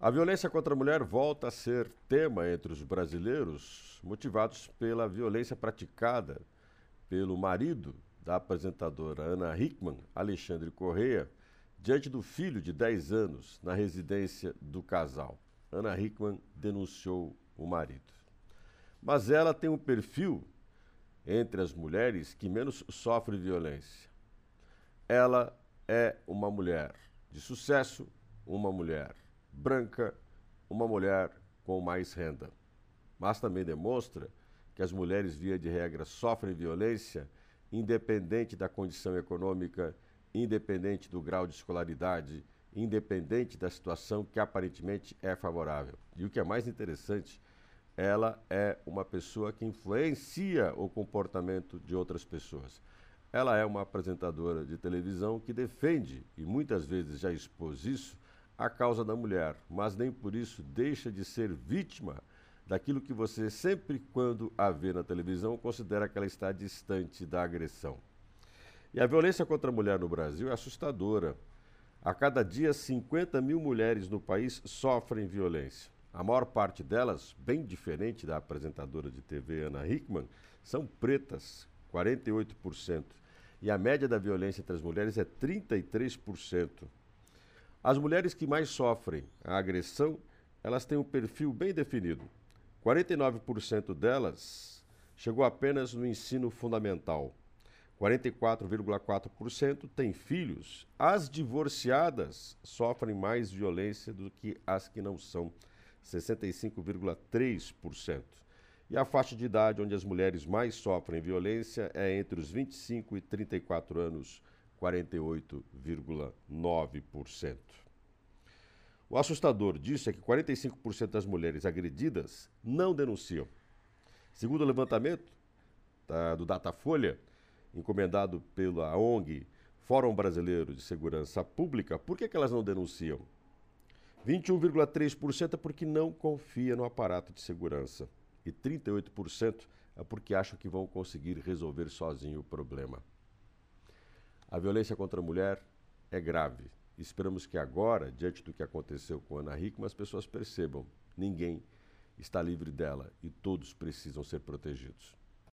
A violência contra a mulher volta a ser tema entre os brasileiros, motivados pela violência praticada pelo marido da apresentadora Ana Hickman, Alexandre Correia, diante do filho de 10 anos na residência do casal. Ana Hickman denunciou o marido. Mas ela tem um perfil entre as mulheres que menos sofre violência. Ela é uma mulher de sucesso, uma mulher branca, uma mulher com mais renda. Mas também demonstra que as mulheres, via de regra, sofrem violência independente da condição econômica, independente do grau de escolaridade, independente da situação que aparentemente é favorável. E o que é mais interessante, ela é uma pessoa que influencia o comportamento de outras pessoas. Ela é uma apresentadora de televisão que defende, e muitas vezes já expôs isso, a causa da mulher, mas nem por isso deixa de ser vítima daquilo que você sempre, quando a vê na televisão, considera que ela está distante da agressão. E a violência contra a mulher no Brasil é assustadora. A cada dia, 50 mil mulheres no país sofrem violência. A maior parte delas, bem diferente da apresentadora de TV Ana Hickman, são pretas, 48%. E a média da violência entre as mulheres é 33%. As mulheres que mais sofrem a agressão, elas têm um perfil bem definido. 49% delas chegou apenas no ensino fundamental. 44,4% têm filhos. As divorciadas sofrem mais violência do que as que não são, 65,3%. E a faixa de idade onde as mulheres mais sofrem violência é entre os 25 e 34 anos, 48,9%. O assustador disso é que 45% das mulheres agredidas não denunciam. Segundo o levantamento tá, do Datafolha, encomendado pela ONG Fórum Brasileiro de Segurança Pública, por que, que elas não denunciam? 21,3% é porque não confia no aparato de segurança. E 38% é porque acham que vão conseguir resolver sozinho o problema. A violência contra a mulher é grave. Esperamos que agora, diante do que aconteceu com Ana Hickman, as pessoas percebam: ninguém está livre dela e todos precisam ser protegidos.